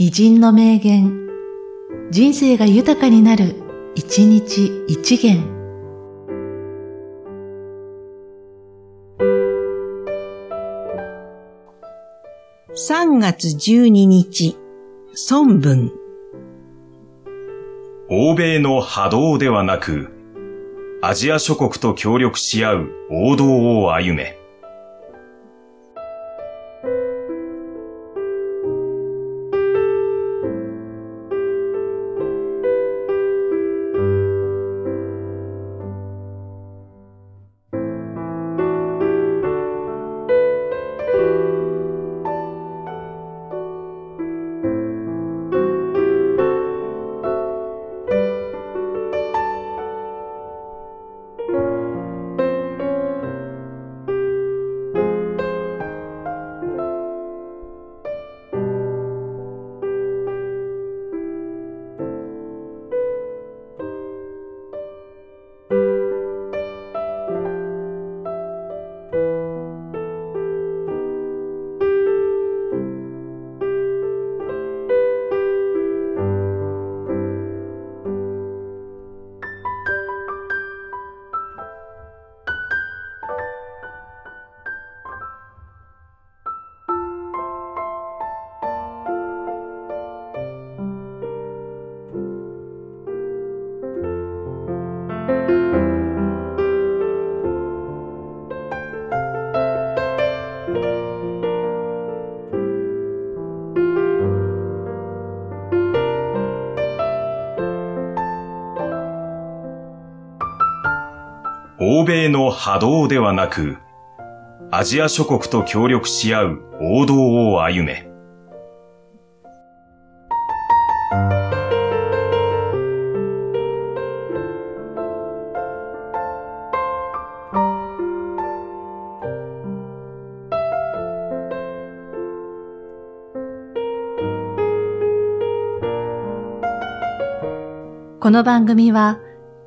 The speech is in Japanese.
偉人の名言、人生が豊かになる、一日一元。3月12日、孫文。欧米の波動ではなく、アジア諸国と協力し合う王道を歩め。欧米の波動ではなく、アジア諸国と協力し合う王道を歩め。この番組は、